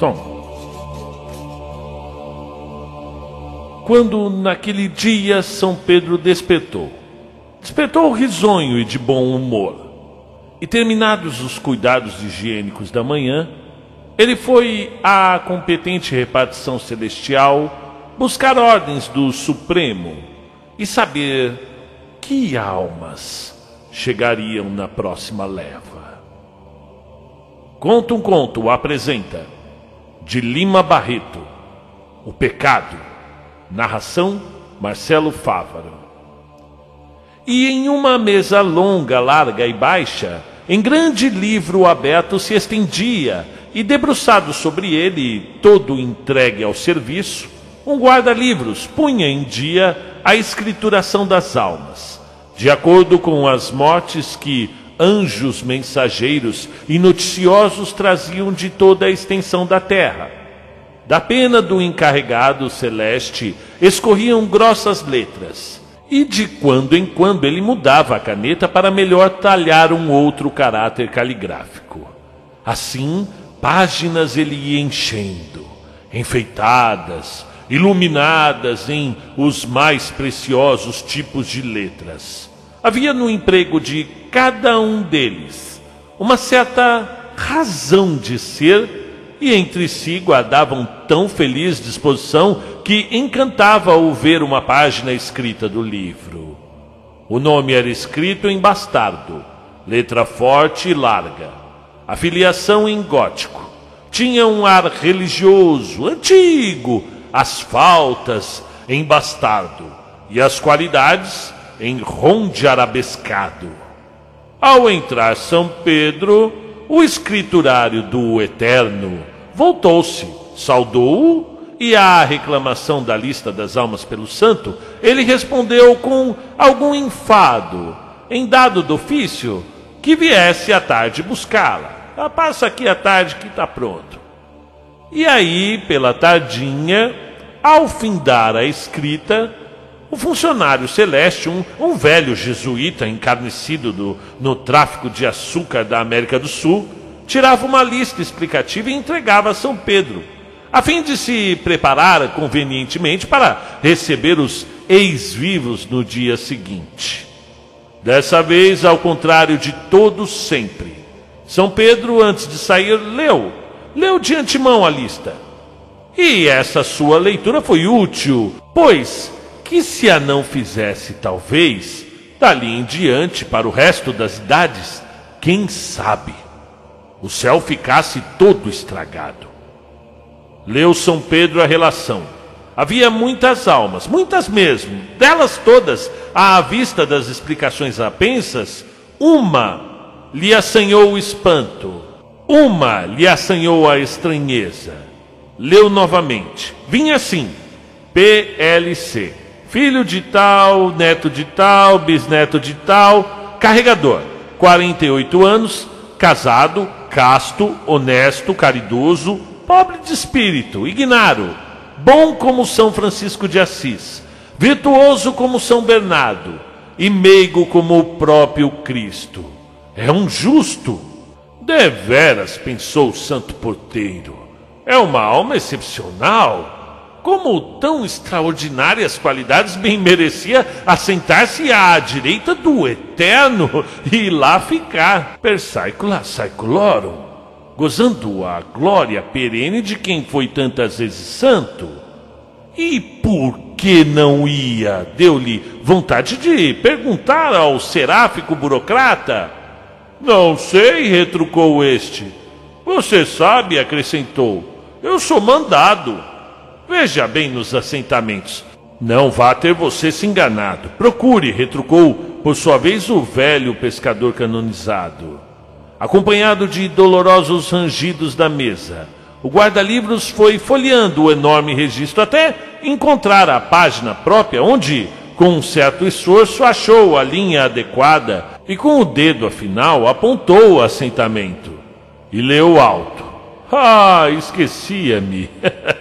Som. Quando naquele dia São Pedro despertou, despertou risonho e de bom humor. E terminados os cuidados higiênicos da manhã, ele foi à competente repartição celestial buscar ordens do Supremo e saber que almas chegariam na próxima leva. Conta um conto apresenta de Lima Barreto, O Pecado, narração Marcelo Fávaro. E em uma mesa longa, larga e baixa, em grande livro aberto se estendia, e debruçado sobre ele, todo entregue ao serviço, um guarda-livros punha em dia a escrituração das almas, de acordo com as mortes que anjos mensageiros e noticiosos traziam de toda a extensão da terra. Da pena do encarregado celeste escorriam grossas letras e de quando em quando ele mudava a caneta para melhor talhar um outro caráter caligráfico. Assim, páginas ele ia enchendo, enfeitadas, iluminadas em os mais preciosos tipos de letras. Havia no emprego de cada um deles uma certa razão de ser e entre si guardavam tão feliz disposição que encantava-o ver uma página escrita do livro. O nome era escrito em bastardo, letra forte e larga, a filiação em gótico. Tinha um ar religioso, antigo, as faltas em bastardo e as qualidades em ronde arabescado. Ao entrar São Pedro, o escriturário do Eterno voltou-se, saudou-o e à reclamação da lista das almas pelo santo, ele respondeu com algum enfado, em dado do ofício, que viesse à tarde buscá-la. Ah, passa aqui à tarde que está pronto. E aí, pela tardinha, ao findar a escrita, o funcionário celeste, um, um velho jesuíta encarnecido do, no tráfico de açúcar da América do Sul, tirava uma lista explicativa e entregava a São Pedro, a fim de se preparar convenientemente para receber os ex-vivos no dia seguinte. Dessa vez, ao contrário de todos sempre, São Pedro, antes de sair, leu, leu de antemão a lista. E essa sua leitura foi útil, pois que se a não fizesse, talvez, dali em diante, para o resto das idades, quem sabe, o céu ficasse todo estragado. Leu São Pedro a relação. Havia muitas almas, muitas mesmo, delas todas, à vista das explicações apensas, uma lhe assanhou o espanto, uma lhe assanhou a estranheza. Leu novamente. Vinha assim: PLC filho de tal, neto de tal, bisneto de tal, carregador, 48 anos, casado, casto, honesto, caridoso, pobre de espírito, ignaro, bom como São Francisco de Assis, virtuoso como São Bernardo e meigo como o próprio Cristo. É um justo. Deveras, pensou o santo porteiro. É uma alma excepcional como tão extraordinárias qualidades bem merecia assentar-se à direita do Eterno e lá ficar, per saecula saeculorum, gozando a glória perene de quem foi tantas vezes santo. E por que não ia? Deu-lhe vontade de perguntar ao seráfico burocrata. Não sei, retrucou este. Você sabe, acrescentou, eu sou mandado. Veja bem nos assentamentos. Não vá ter você se enganado. Procure, retrucou, por sua vez, o velho pescador canonizado. Acompanhado de dolorosos rangidos da mesa, o guarda-livros foi folheando o enorme registro até encontrar a página própria, onde, com um certo esforço, achou a linha adequada e, com o dedo afinal, apontou o assentamento. E leu alto: Ah, esquecia-me.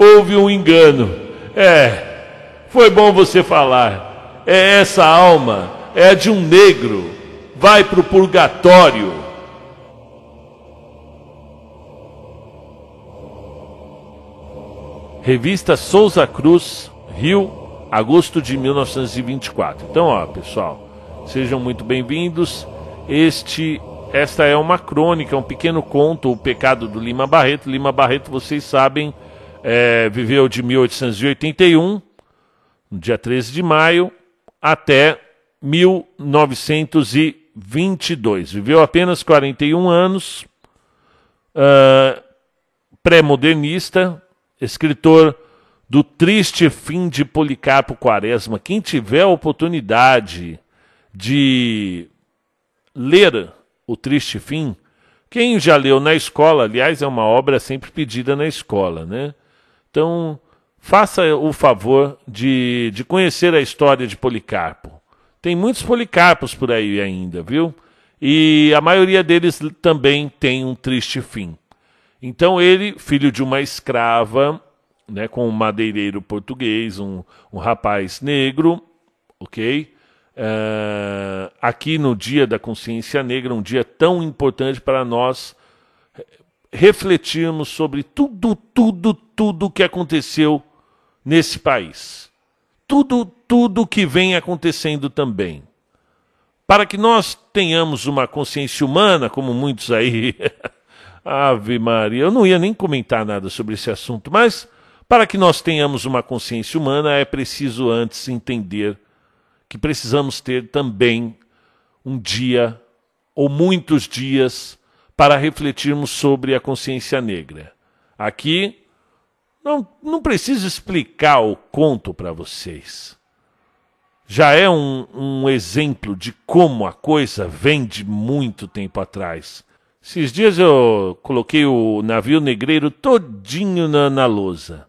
houve um engano. É, foi bom você falar. É essa alma, é de um negro, vai para o purgatório. Revista Souza Cruz, Rio, agosto de 1924. Então, ó, pessoal, sejam muito bem-vindos. Este esta é uma crônica, um pequeno conto, O Pecado do Lima Barreto. Lima Barreto, vocês sabem, é, viveu de 1881, no dia 13 de maio, até 1922. Viveu apenas 41 anos, uh, pré-modernista, escritor do Triste Fim de Policarpo Quaresma. Quem tiver a oportunidade de ler o Triste Fim, quem já leu na escola, aliás, é uma obra sempre pedida na escola, né? Então, faça o favor de, de conhecer a história de Policarpo. Tem muitos Policarpos por aí ainda, viu? E a maioria deles também tem um triste fim. Então ele, filho de uma escrava, né, com um madeireiro português, um, um rapaz negro, ok? Uh, aqui no Dia da Consciência Negra, um dia tão importante para nós refletirmos sobre tudo, tudo, tudo que aconteceu nesse país. Tudo, tudo que vem acontecendo também. Para que nós tenhamos uma consciência humana, como muitos aí. Ave Maria, eu não ia nem comentar nada sobre esse assunto, mas para que nós tenhamos uma consciência humana é preciso antes entender que precisamos ter também um dia ou muitos dias para refletirmos sobre a consciência negra. Aqui não, não preciso explicar o conto para vocês. Já é um, um exemplo de como a coisa vem de muito tempo atrás. Esses dias eu coloquei o navio negreiro todinho na, na lousa.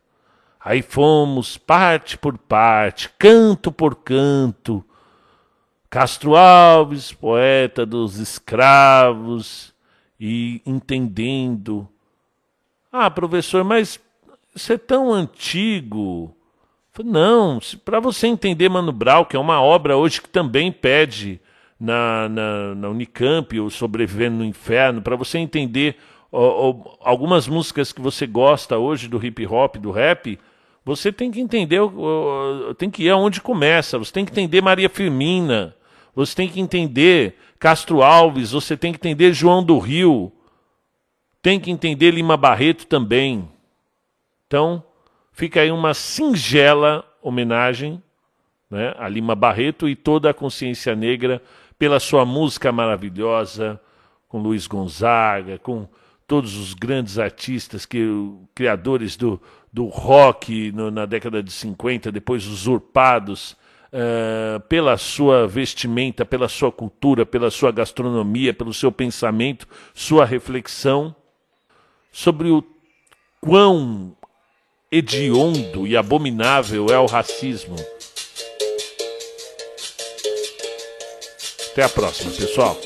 Aí fomos parte por parte, canto por canto. Castro Alves, poeta dos escravos, e entendendo. Ah, professor, mas isso é tão antigo. Não, para você entender Mano Brown, que é uma obra hoje que também pede na, na, na Unicamp, o Sobrevivendo no Inferno, para você entender ó, ó, algumas músicas que você gosta hoje do hip hop, do rap, você tem que entender, tem que ir aonde começa, você tem que entender Maria Firmina, você tem que entender Castro Alves, você tem que entender João do Rio, tem que entender Lima Barreto também. Então, fica aí uma singela homenagem né, a Lima Barreto e toda a consciência negra pela sua música maravilhosa, com Luiz Gonzaga, com todos os grandes artistas, que criadores do, do rock no, na década de 50, depois usurpados uh, pela sua vestimenta, pela sua cultura, pela sua gastronomia, pelo seu pensamento, sua reflexão sobre o quão hediondo e abominável é o racismo. Até a próxima, pessoal.